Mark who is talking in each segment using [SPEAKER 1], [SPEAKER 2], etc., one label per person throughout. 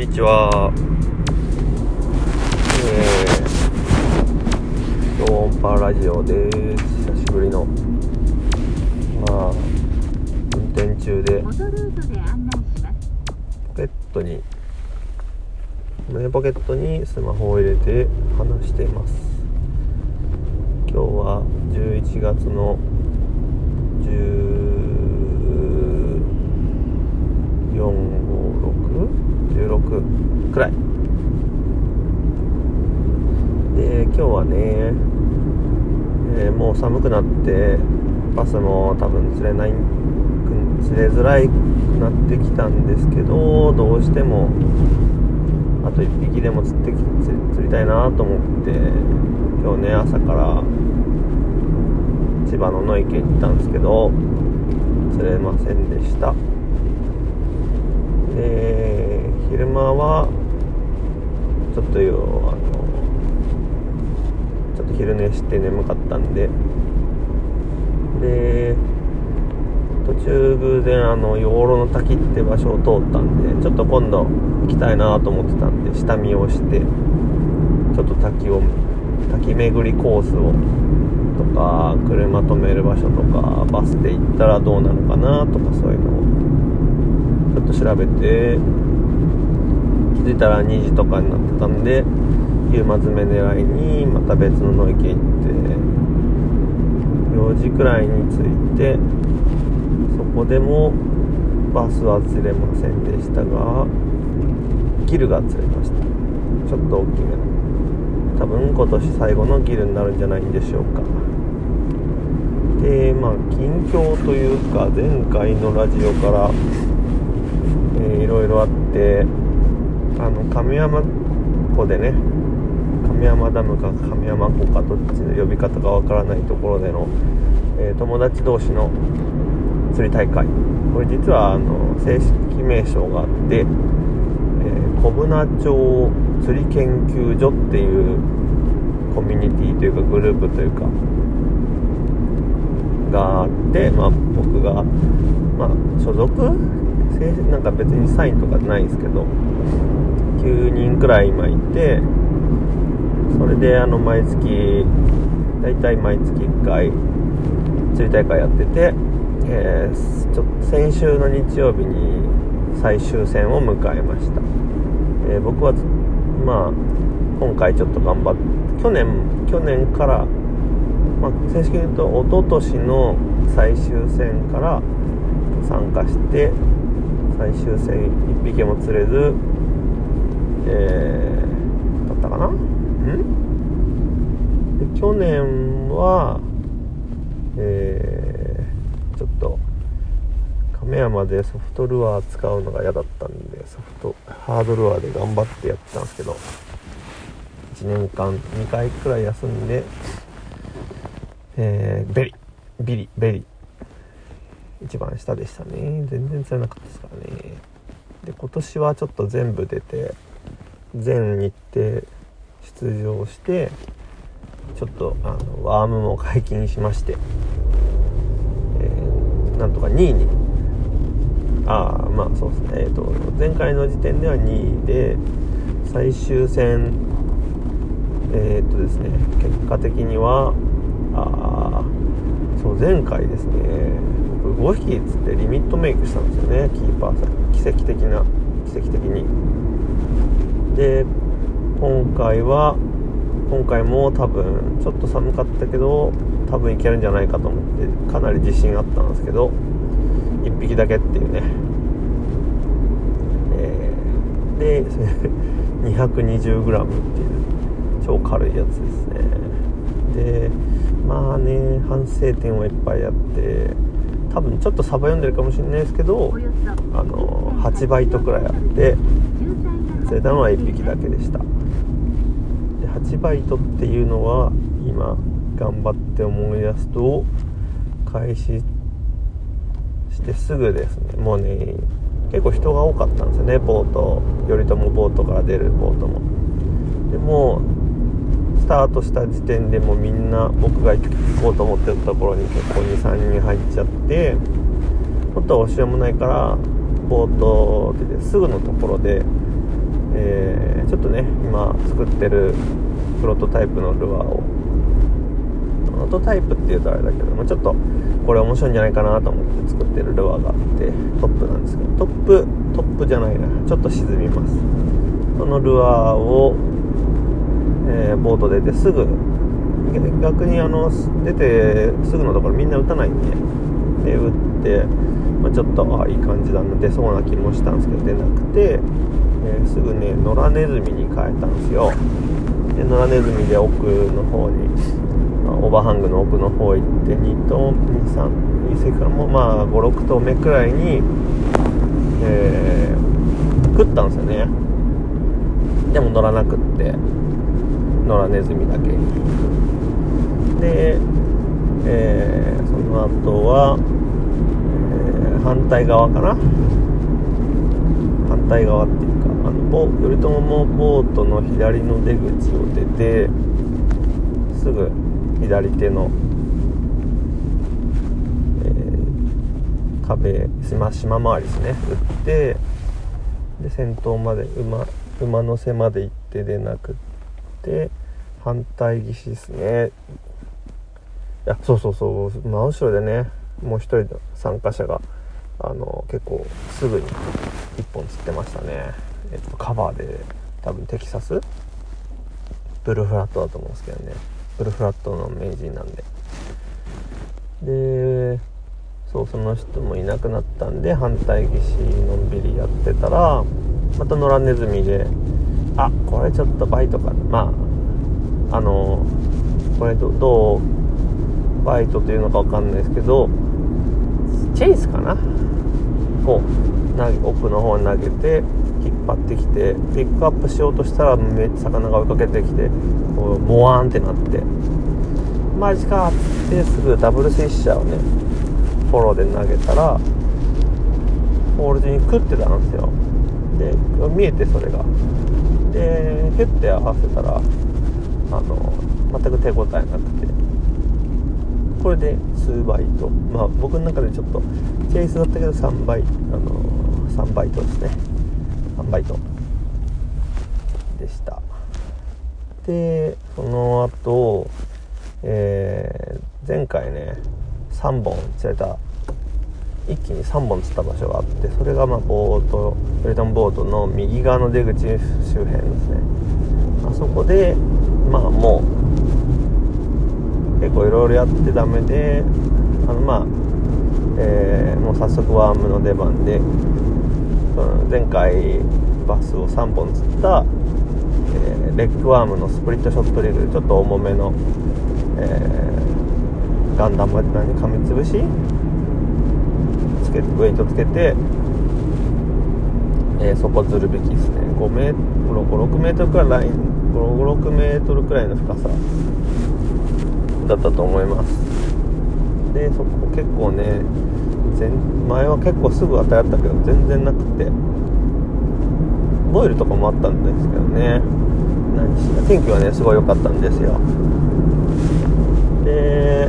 [SPEAKER 1] にちは。えー、超音波ラジオです。久しぶりの。まあ、運転中で。ポケットに、胸ポケットにスマホを入れて話しています。今日は11月の16くらい。で今日はね、えーもう寒くなってバスも多分釣れない釣れづらいくなってきたんですけどどうしてもあと1匹でも釣って釣り釣りたいなと思って今日ね朝から千葉の野池に行ったんですけど釣れませんでした。で昼間はちょっとよあのちょっと昼寝して眠かったんで。で途中偶然あの養老の滝って場所を通ったんでちょっと今度行きたいなと思ってたんで下見をしてちょっと滝を滝巡りコースをとか車止める場所とかバスで行ったらどうなのかなとかそういうのをちょっと調べてづいたら2時とかになってたんで夕間詰め狙いにまた別の野池行って4時くらいに着いてそこでもバスは釣れませんでしたがギルが釣れました。ちょっと大きめの。多分今年最後のギルになるんじゃないんでしょうか。でまあ近況というか前回のラジオから、えーいろいろあってあの亀山湖でね亀山ダムか亀山湖かどっちの呼び方かわからないところでの、えー友達同士の釣り大会。これ実はあの正式名称があって、え小船町釣り研究所っていうコミュニティというかグループというかがあって、まあ、僕が、まあ、所属？なんか別にサインとかないんですけど9人くらい今いてそれであの毎月大体毎月1回釣り大会やってて、えーちょ先週の日曜日に最終戦を迎えました、えー僕はまあ今回ちょっと頑張って去年去年から、まあ、正式に言うと一昨年の最終戦から参加して最終戦1匹も釣れずえー、だったかな？ん？で去年はえー、ちょっと亀山でソフトルアー使うのが嫌だったんでソフトハードルアーで頑張ってやってたんですけど1年間2回くらい休んでえー、ベリビリベリ。一番下でしたね。全然釣れなかったですからね。で今年はちょっと全部出て全日程出場してちょっとあのワームも解禁しまして、えーなんとか2位にああまあそうですね。えっ、と前回の時点では2位で最終戦えっ、とですね結果的にはあそう前回ですね僕5匹っつってリミットメイクしたんですよねキーパーさん。奇跡的な奇跡的に。で今回は今回も多分ちょっと寒かったけど多分いけるんじゃないかと思ってかなり自信あったんですけど1匹だけっていうね、えーで 220g っていう超軽いやつですね。でまあね反省点をいっぱいあって多分ちょっとサバ読んでるかもしれないですけどあの8バイトくらいあって釣れたのは1匹だけでしたで8バイトっていうのは今頑張って思い出すと開始してすぐですねもうね結構人が多かったんですよねボート頼朝ボートから出るボートもでもスタートした時点でもうみんな僕が行こうと思ってたところに結構23人入っちゃって本当は押しようもないからボートですぐのところでえーちょっとね今作ってるプロトタイプのルアーを。プロトタイプっていうとあれだけどもちょっとこれ面白いんじゃないかなと思って作ってるルアーがあってトップなんですけどトップトップじゃないなちょっと沈みます。そのルアーを、えーボート出てすぐ逆にあの出てすぐのところみんな打たないんでで打って、まあ、ちょっとあいい感じだな出そうな気もしたんですけど出なくて、えーすぐね野良ネズミに変えたんですよ。で野良ネズミで奥の方にまあオーバーハングの奥の方行って2頭23それからもうまあ56頭目くらいに、えー食ったんですよね。でも乗らなくって野良ネズミだけに。で、えーその後は、えー反対側かな？反対側っていうかあのボ頼朝もボートの左の出口を出てすぐ左手の、えー壁島島回りですね打ってで先頭まで馬馬の背まで行って出なくって反対岸ですね。いやそうそうそう真後ろでねもう一人の参加者があの結構すぐに1本釣ってましたね、えっと、カバーで多分テキサス？ブルフラットだと思うんですけどね。ブルフラットの名人なんで。でそうその人もいなくなったんで反対岸のんびりやってたらまた野良ネズミであこれちょっとバイトかな。まああのこれどどうバイトというのかわかんないですけどチェイスかな？こう奥の方に投げて引っ張ってきてピックアップしようとしたらめっちゃ魚が追いかけてきてこうモワーンってなって。マジかっつってすぐダブルスイッシャーをねフォローで投げたらホール中に食ってたんですよ。で見えてそれが。でヒュッて合わせたらあの全く手応えなくて。これで数バイトまあ僕の中でちょっとチェイスだったけど3倍あの3バイトですね。バイトでした。でその後、えー前回ね3本釣れた。一気に3本釣った場所があってそれがまあボートブレトンボートの右側の出口周辺ですね。あそこでまあもう結構いろいろやってダメであのまあ、えーもう早速ワームの出番で前回バスを3本釣った、えーレッグワームのスプリットショットリグちょっと重めの、えーガンダム何噛みつぶしつけてウェイトつけて、えー底ずるべきですね。5メートル56メートルくらいライン56メートルくらいの深さだったと思います。でそこ結構ね前前は結構すぐ当たったけど全然なくて。ボイルとかもあったんですけどね。何しろ天気はねすごい良かったんですよ。で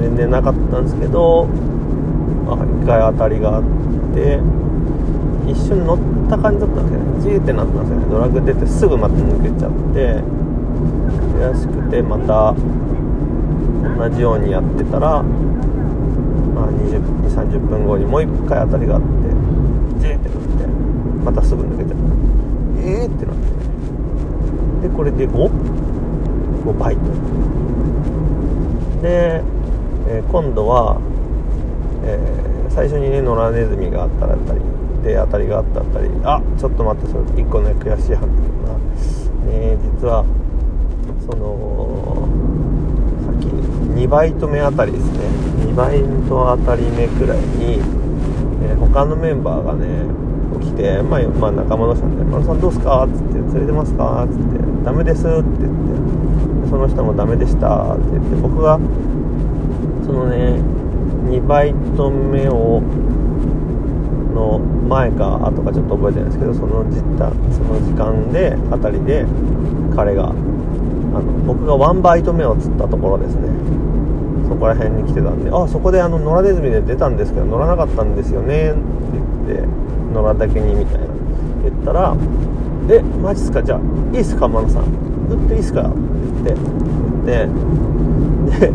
[SPEAKER 1] 全然なかったんですけどあ一回当たりがあって一緒に乗った感じだったんですよね。ジーってなったんですよね。ドラグ出てすぐまた抜けちゃって悔しくてまた同じようにやってたら、20 30分後にもう一回当たりがあってジーってなってまたすぐ抜けちゃったえーってなって。でこれで 5?5 バイトで、えー今度は、えー最初にね野良ネズミがあったらあったりで当たりがあったあったりあちょっと待ってそれ1個ね悔しい判定だな。ね実はその2バイト目あたりですね2バイトあたり目くらいに、えー他のメンバーがね来て、まあ、まあ仲間同士なんで「丸さんどうすか?」っつって「釣れてますか?」っつって「ダメです」って言ってその人も「ダメでした」って言って僕がそのね2バイト目をの前か後かちょっと覚えてないですけどその時間その時間であたりで彼があの僕が1バイト目を釣ったところですねそこら辺に来てたんで「あそこであの野良ネズミで出たんですけど乗らなかったんですよね」って言って「野良だけに」みたいな言ったら「えマジっすか？じゃあいいっすか真野さん？打っていいっすか?」って言ってで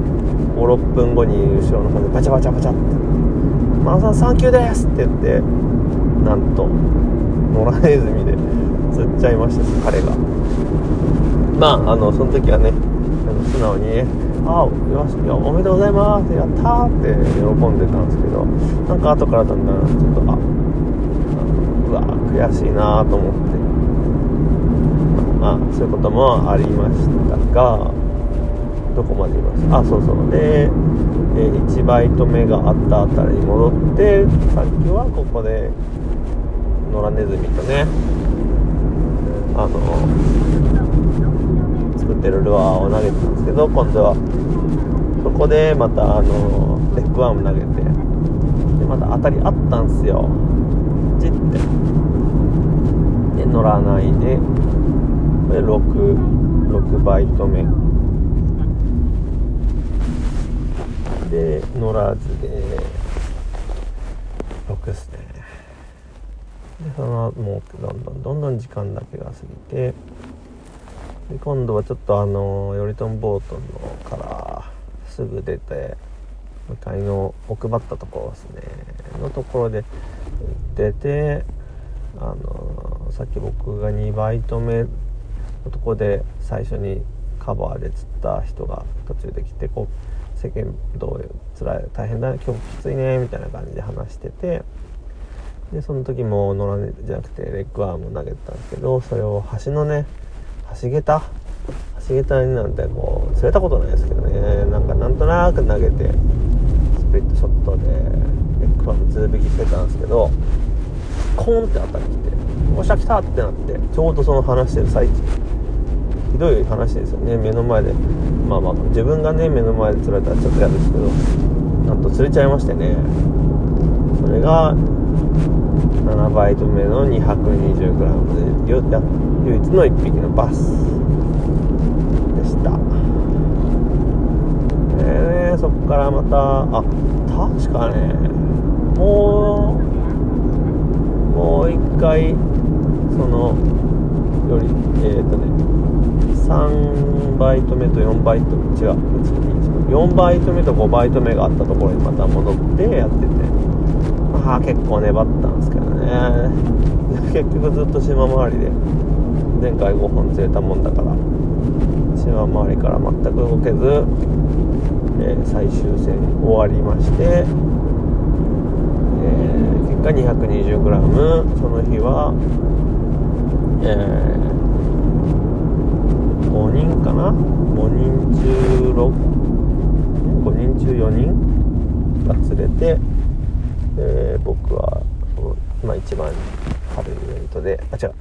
[SPEAKER 1] 56分後に後ろの方でバチャバチャバチャって「真野さんサンキューです!」って言ってなんと野良ネズミで釣っちゃいました彼がまああのその時はね素直にね「あよしいやおめでとうございます。やったー!」って喜んでたんですけどなんか後からだんだんちょっとあうわ悔しいなと思って。まあそういうこともありましたがどこまでいましたあそうそう。で、え1バイト目があったあたりに戻ってさっきはここで野良ネズミとねあの作ってるルアーを投げてたんですけど今度はそこでまたあのレッグワーム投げてでまた当たりあったんすよ。チって。で乗らないで。これ 6, 6バイト目。で乗らずで6ですね。でそのもうどんどんどんどん時間だけが過ぎてで今度はちょっとあの頼朝ボートのからすぐ出て向かいの奥ばったところですね。のところで出てあのさっき僕が2バイト目のとこで最初にカバーで釣った人が途中で来てこう世間どうつらい大変だ今日きついねみたいな感じで話しててでその時も野良ネじゃなくてレッグアーム投げてたんですけどそれを橋のね橋桁橋桁になんてこう釣れたことないですけどね。なんかなんとなく投げてスプリットショットでレッグアームズ引きしてたんですけどコーンって当たりきて「おっしゃ来た!」ってなってちょうどその話してる最中。ひどい話ですよね。目の前で。まあまあ自分がね目の前で釣られたらちょっと嫌ですけどなんと釣れちゃいましてね。それが7バイト目の 220g でよや唯一の1匹のバスでした。でねそこからまたあ確かねもうもう一回そのよりえっ、ー、とね3バイト目と4バイト違う4バイト目と5バイト目があったところにまた戻ってやってて。まあ結構粘ったんですけど。ね。結局ずっと島回りで前回5本釣れたもんだから島回りから全く動けず、えー最終戦終わりまして、えー結果 220g その日はえ5人かな？5人中65人中4人が釣れて、えー僕はその今一番軽いイベントであ違う。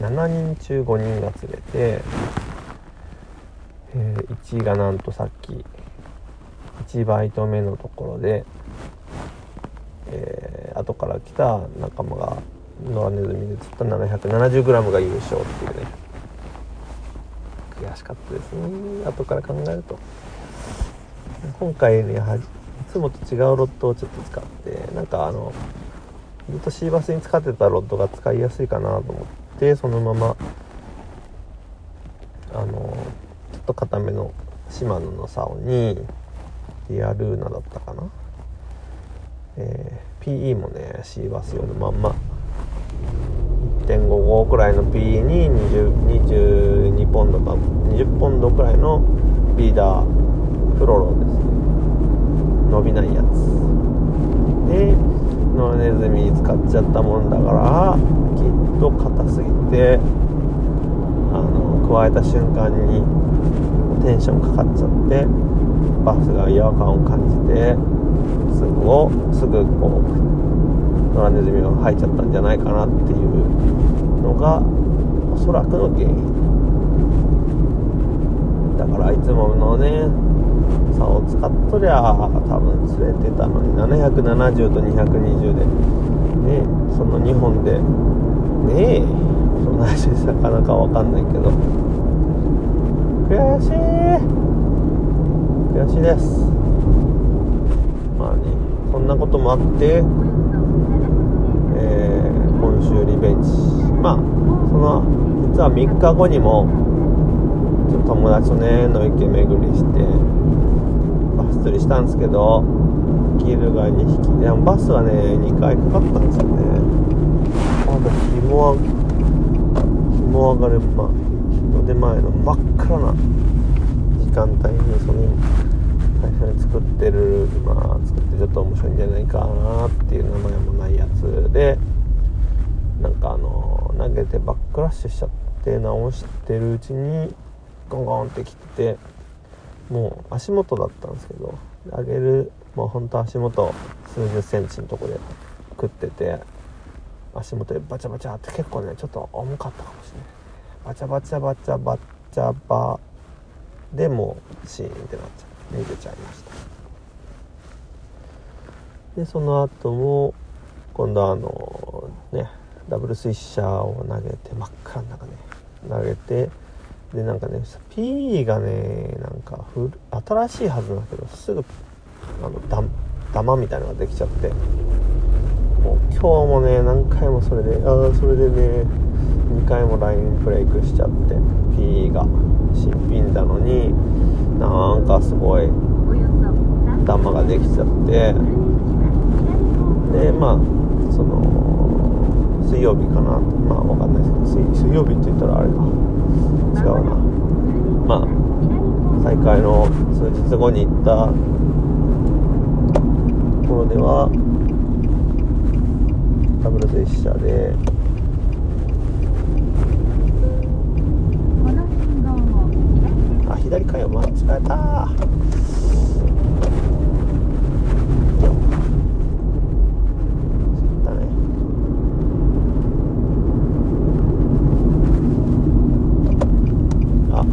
[SPEAKER 1] 7人中5人が釣れて、え1位がなんとさっき1バイト目のところで、えー後から来た仲間が野良ネズミで釣った 770g が優勝っていうね。悔しかったですね。後から考えると。今回ねやはりいつもと違うロッドをちょっと使ってなんかあのずっとシーバスに使ってたロッドが使いやすいかなと思ってそのままあのちょっと固めのシマノの竿にリアルーナだったかな、えー PE もねシーバス用のまんま。1.55くらいの PE に20 22ポンドか20ポンドくらいのリーダーフロロです。ね伸びないやつ。で野ネズミ使っちゃったもんだからきっと硬すぎてあの加えた瞬間にテンションかかっちゃってバスが違和感を感じてすぐをすぐこう野良ネズミが入っちゃったんじゃないかなっていうのがおそらくの原因。だからいつものね竿を使っとりゃ多分釣れてたのに770と220で。ねその2本で。ねえそんな話なかなか分かんないけど。悔しい。悔しいです。まあねそんなこともあって、えー今週リベンジ。まあその実は3日後にもちょっと友達とね野池巡りしてバス釣りしたんですけどギルが2匹でもバスはね2回かかったんですよね。まだ日も日も上がる、まあ、日の出前の真っ暗な時間帯にその最初に作ってる今作ってちょっと面白いんじゃないかなっていう名前もないやつ。でなんかあの投げてバックラッシュしちゃって直してるうちにゴンゴンってきててもう足元だったんですけど上げるもうほんと足元数十センチのとこで食ってて足元でバチャバチャって結構ねちょっと重かったかもしれない。バチャバチャバチャバチャバでもうシーンってなっちゃって逃げちゃいましたでその後も今度はあのねダブルスイッシャーを投げて真っ暗の中ね投げてでなんかね P がねなんか古新しいはずなんだけどすぐあのダダマみたいなのができちゃって。もう今日もね何回もそれでああそれでね2回もラインブレイクしちゃって P が新品なのになんかすごいダマができちゃって。でまあその水曜日かな。まあわかんないですけど水水曜日って言ったらあれか。違うな。まあ再開の数日後に行ったところではダブルスイッシャーであ左かよ間違えただねあ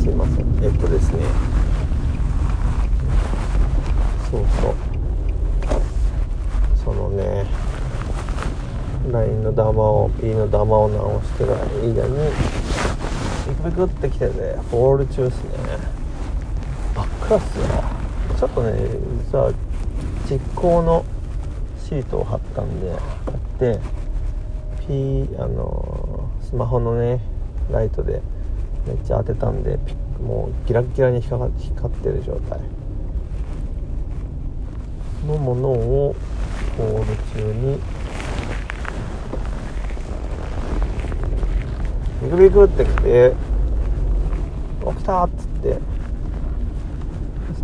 [SPEAKER 1] すいませんえっとですね。そうそう。そのね LINE のダマを P のダマを直してる間にビクビクってきててホール中っすね。真っ暗っすよちょっとね実は実行のシートを貼ったんで貼って P あのスマホのねライトでめっちゃ当てたんでピッもうギラギラに光ってる状態のものをホール中にビクビクってきて起きたっつって。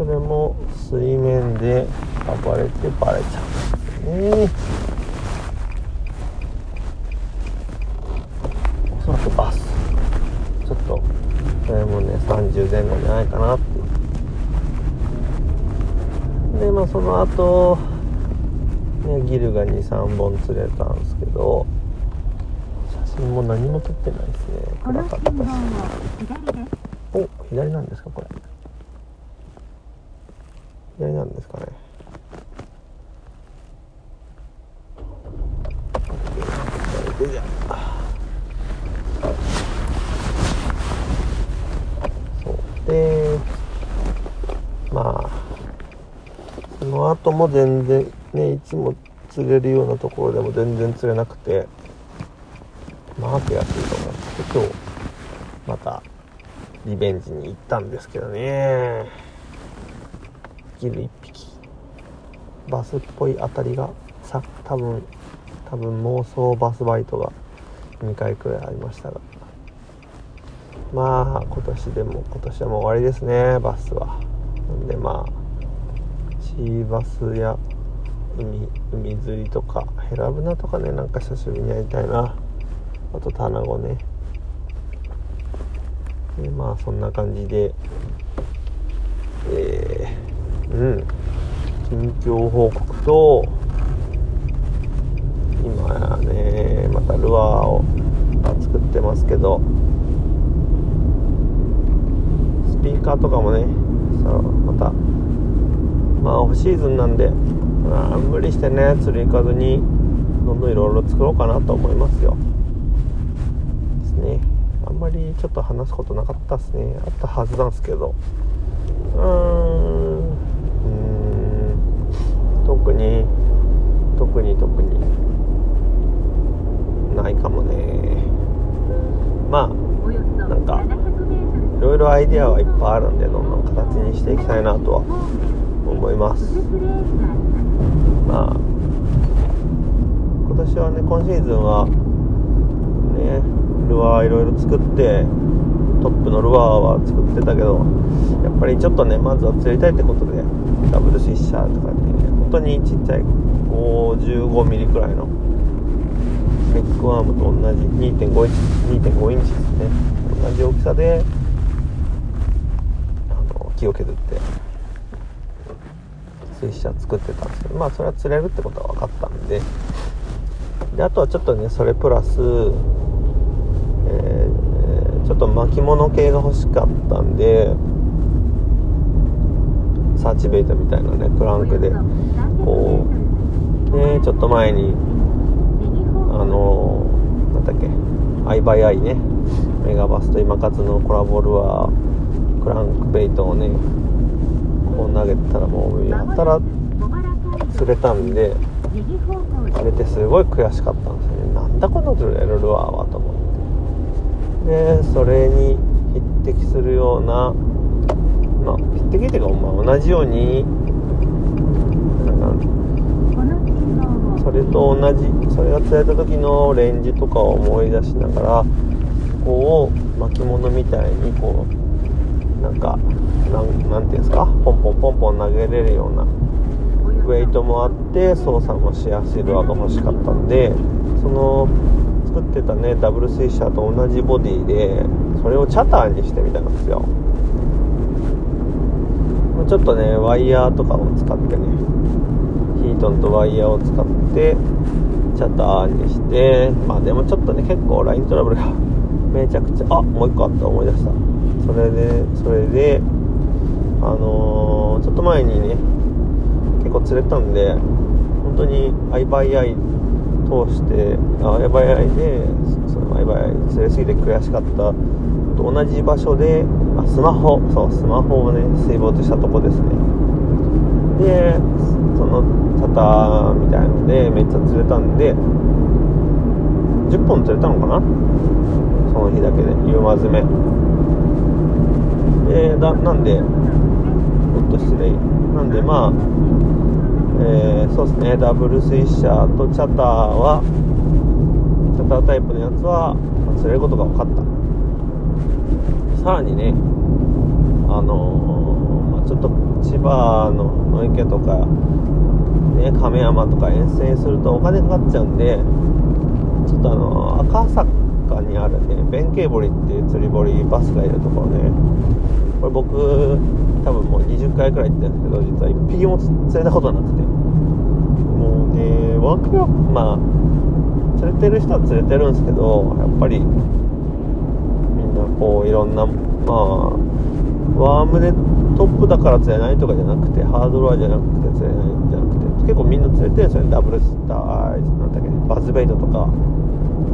[SPEAKER 1] それも水面で暴れてバレちゃうんですねおそらくバスちょっとそれもね30前後じゃないかなってあその後ねギルが23本釣れたんですけど写真も何も撮ってないですね。暗かったしお左なんですかこれ。左なんですかね。そう。でまあその後も全然ねいつも釣れるようなところでも全然釣れなくてまあ悔しいと思って今日またリベンジに行ったんですけどね。ギル1匹。バスっぽい当たりがさ多分多分妄想バスバイトが2回くらいありましたが。まあ今年でも今年はもう終わりですねバスは。なんでまあシーバスや海海釣りとかヘラブナとかねなんか久しぶりにやりたいな。あとタナゴね。でまあそんな感じでえー、うん。近況報告と今ねまたルアーを作ってますけどスピーカーとかもねさあまたまあオフシーズンなんで、まあ、無理してね釣り行かずにどんどんいろいろ作ろうかなと思いますよ。ですね。あんまりちょっと話すことなかったですね。あったはずなんですけど。うーん。特に特に特に。ないかもね。まあ
[SPEAKER 2] なんかいろいろアイデアはいっぱいあ
[SPEAKER 1] るんでどんどん形にしていきたいなとは思います。まあ今年はね今シーズンはねルアーいろいろ作ってトップのルアーは作ってたけどやっぱりちょっとねまずは釣りたいってことでダブルフィッシャーとかってね本当にちっちゃい55ミリくらいのネックワームと同じ2.5インチ2.5インチですね。同じ大きさで木を削って水車作ってたんですけどまあそれは釣れるってことは分かったんで。であとはちょっとねそれプラス、えー、ちょっと巻物系が欲しかったんでサーチベイトみたいなねクランクでこうねちょっと前にあのー、なんだっけアイバイアイねメガバスと今活のコラボルアークランクベイトをねこう投げたらもうやったら釣れたんであれってすごい悔しかったんですよね。なんだこの釣れるルアーはと思って。でそれに匹敵するようなまあ匹敵っていうか、まあ、同じようにそれと同じそれが釣れた時のレンジとかを思い出しながらこう巻物みたいにこうなんかなんなんていうんですか？ポンポンポンポン投げれるような。ウェイトもあって操作もしやすいルアーが欲しかったんでその作ってたねダブルスイシャーと同じボディでそれをチャターにしてみたんですよ。ちょっとねワイヤーとかを使ってねヒートンとワイヤーを使ってチャターにしてまあでもちょっとね結構ライントラブルがめちゃくちゃあもう一個あった思い出した。それでそれでのー、ちょっと前にね結構釣れたんで本当にアイバイアイ通してアイバイアイでそのアイバイアイ釣れすぎて悔しかったと同じ場所であスマホそうスマホをね水没したとこですね。でそのタタみたいのでめっちゃ釣れたんで10本釣れたのかな？その日だけで夕間詰め。でだなんでもっと失礼。なんでまあ、えー、そうですね。ダブルスイッシャーとチャターはチャタータイプのやつは釣れることが分かった。さらにねあのー、ま、ちょっと千葉のの池とかね亀山とか遠征するとお金かかっちゃうんでちょっとあの赤坂にあるね弁慶堀っていう釣り堀バスがいるところね。これ僕多分もう20回くらい行ってるんですけど実は1匹も釣れたことなくて。もうねワクワクまあ釣れてる人は釣れてるんですけどやっぱりみんなこういろんなまあワームでトップだから釣れないとかじゃなくてハードルアじゃなくて釣れないんじゃなくて結構みんな釣れてるんですよね。ダブルスターなんだっけバズベイトとか。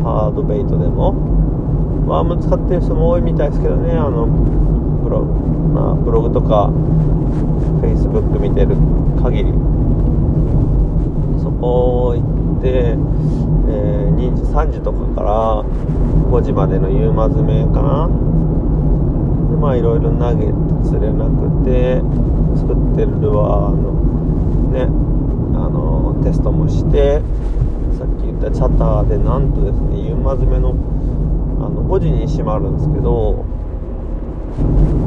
[SPEAKER 1] ハードベイトでもワーム使ってる人も多いみたいですけどねあのブログ,、まあ、ブログとか Facebook 見てる限り。そこ行って、えー、2時3時とかから5時までの夕間詰めかな。でまあいろいろ投げて釣れなくて作ってるルアーのねあのテストもしてったチャターでなんとですね夕間詰めのあの5時に閉まるんですけど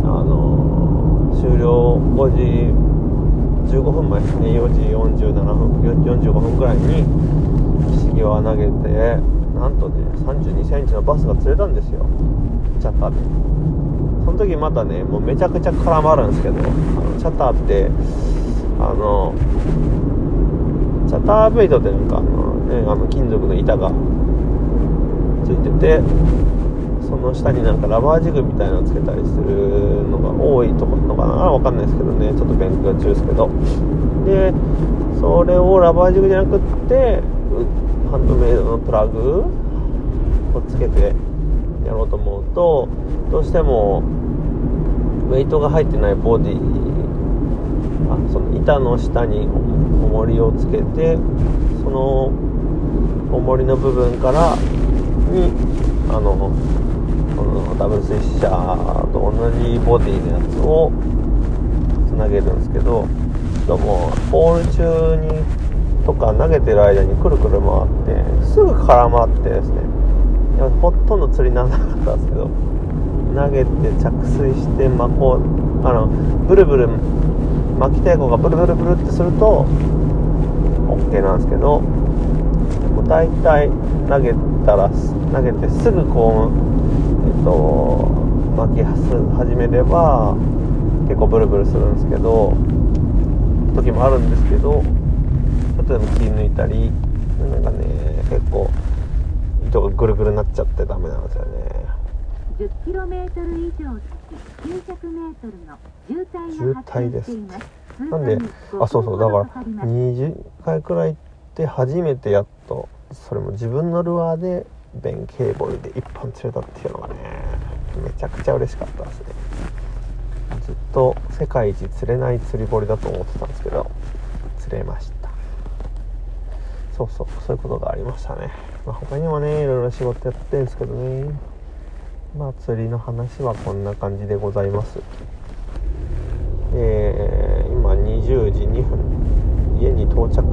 [SPEAKER 1] あの終了5時15分前ですね4時47分45分ぐらいに岸際投げてなんとね3 2センチのバスが釣れたんですよチャターで。その時またねもうめちゃくちゃ絡まるんですけどあのチャターってあのチャターベイトってなんか、ね、あの金属の板がついててその下になんかラバージグみたいなのつけたりするのが多いとこのかな？わかんないですけどね。ちょっと勉強中ですけど。でそれをラバージグじゃなくってハンドメイドのプラグをつけてやろうと思うとどうしてもウェイトが入ってないボディあその板の下に重りをつけてその重りの部分からにあのそのダブルスイッシャーと同じボディのやつをつなげるんですけどどうもボール中にとか投げてる間にくるくる回ってすぐ空回ってですね。ほとんど釣りにならなかったんですけど投げて着水してまこうあのブルブル巻き抵抗がブルブルブルってすると OK なんですけど大体投げたら投げてすぐこうえっと巻き始めれば結構ブルブルするんですけど時もあるんですけどちょっとでも気抜いたりなんかね結構糸がぐるぐるになっちゃってダメなんですよね。
[SPEAKER 2] 10km 以上先 900m の渋滞が発生しています。
[SPEAKER 1] なんであそうそうだから20回くらい行って初めてやっとそれも自分のルアーで弁慶ボイで1本釣れたっていうのがねめちゃくちゃ嬉しかったですね。ずっと世界一釣れない釣り堀だと思ってたんですけど釣れました。そうそうそういうことがありましたね、まあ、他にもねいろいろ仕事やってるんですけどね。まあ釣りの話はこんな感じでございます。えー、今20時2分。家に到着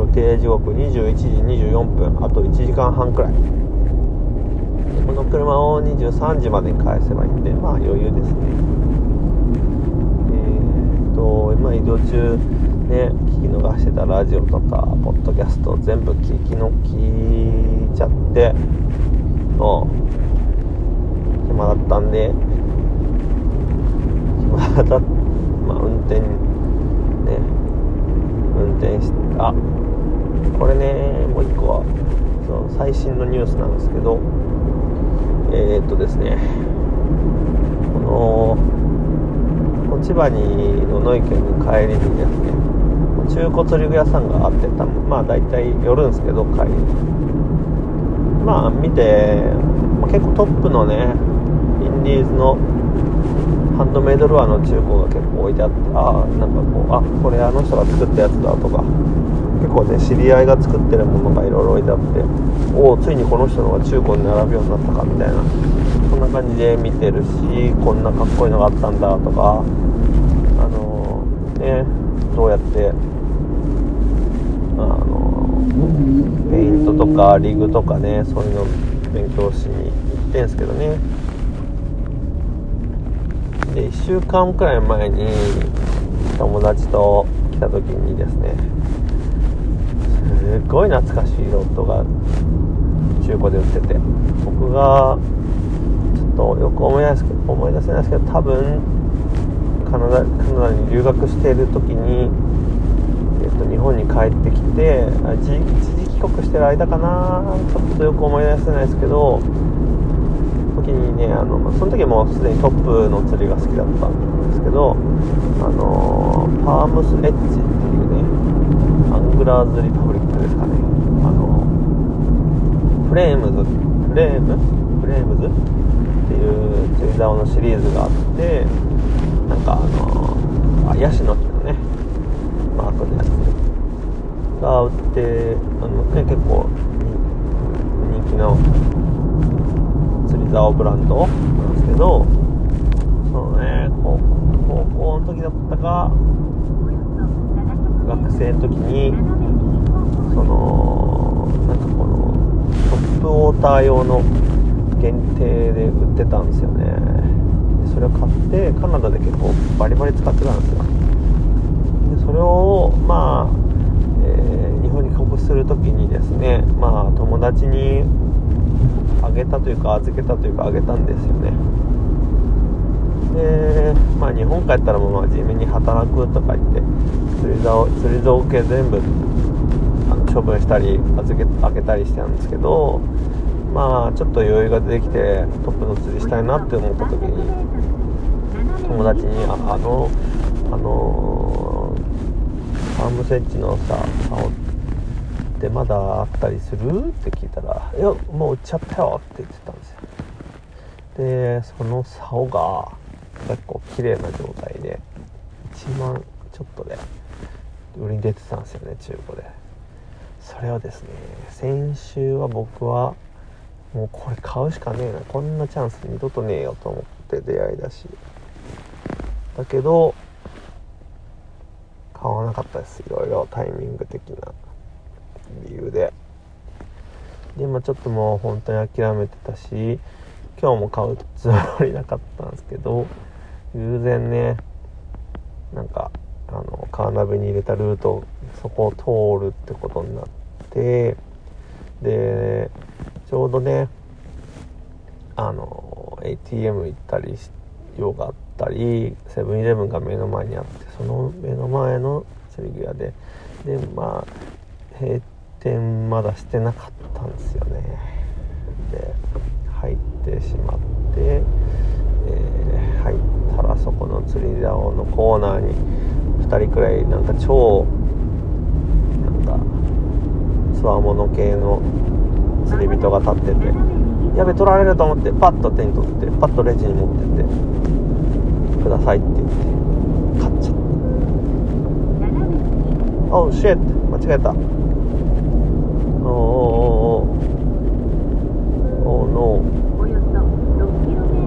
[SPEAKER 1] 予定時刻21時24分あと1時間半くらいこの車を23時までに返せばいいんでまあ余裕ですねえー、っと今移動中ね聞き逃してたラジオとかポッドキャスト全部聞きの聞いちゃってもう暇だったんで暇だったまあ運転ね運転してあこれねもう一個はその最新のニュースなんですけどえー、っとですねこの千葉にの野池に帰りにですね中古釣り具屋さんがあってたまあ大体寄るんですけど帰りに。まあ見て、ま、結構トップのねインディーズのハンドメイドルアーの中古が結構置いてあってああなんかこうあこれあの人が作ったやつだとか結構ね知り合いが作ってるものがいろいろ置いてあっておおついにこの人のが中古に並ぶようになったかみたいな。そんな感じで見てるしこんなかっこいいのがあったんだとかあのー、ねどうやってあのー、ペイントとかリグとかねそういうの勉強しに行ってんすけどね。で1週間くらい前に友達と来た時にですねっごい懐かしいロッドが中古で売ってて。僕がちょっとよく思い出す思い出せないですけど多分カナダカナダに留学している時に、えっと、日本に帰ってきて一時帰国してる間かな。ちょっとよく思い出せないですけど時にねあのその時もすでにトップの釣りが好きだったんですけどあのパームスエッジっていうねアングラーズリパブリックですかね。あのフレームズフレーム？フレームズ？っていう釣り竿のシリーズがあってなんかあのあヤシの木のね。マークのやつが売ってあのね結構人気の釣り竿ブランドなんですけどそのね高校の時だったか学生の時にそのなんかこのトップウォーター用の限定で売ってたんですよね。それを買ってカナダで結構バリバリ使ってたんですよ。でそれをまあ、えー、日本に帰国する時にですねまあ友達にあげたというか預けたというかあげたんですよね。でまあ日本帰ったらもうまあ地味に働くとか言って釣り竿釣り竿系全部あの処分したり預けあげたりしてたんですけどまあちょっと余裕が出てきてトップの釣りしたいなって思った時に友達にああのあのファームセッジのさ竿ってまだあったりする？って聞いたら「いやもう売っちゃったよ」って言ってたんですよ。でその竿が結構綺麗な状態で1万ちょっとで売りに出てたんですよね中古で。それをですね先週は僕はもうこれ買うしかねえなこんなチャンス二度とねえよと思って出会いだし。だけど買わなかったです。いろいろタイミング的な理由で。で今ちょっともう本当に諦めてたし今日も買うつもりなかったんですけど偶然ねなんかあのカーナビに入れたルートそこを通るってことになってでちょうどねあの ATM 行ったりし用があったりセブンイレブンが目の前にあってその目の前の釣り具屋ででまあ閉店まだしてなかったんですよね。で入ってしまって、入ったらそこの釣り竿のコーナーに2人くらいなんか超なんかつわもの系の釣り人が立っててやべ取られると思ってパッと手に取ってパッとレジに持ってってくださいって言って買っちゃった。Oh shit 間違えた。Oh oh oh oh oh no
[SPEAKER 2] およそ 6km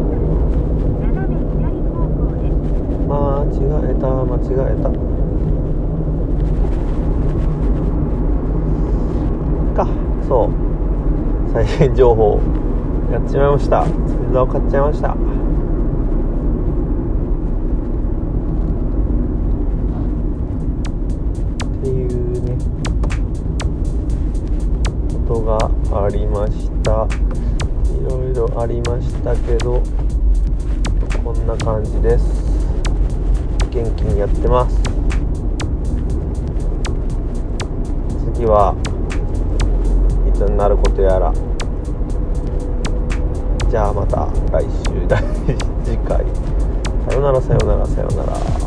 [SPEAKER 2] 斜め左方向です
[SPEAKER 1] 間間違えた。か。そう。再現情報やっちまいました。釣り竿買っちゃいました。っていうね。ことがありました。いろいろありましたけどこんな感じです。元気にやってます。次はいつになることやら。じゃあまた来週。次回。さよならさよならさよなら。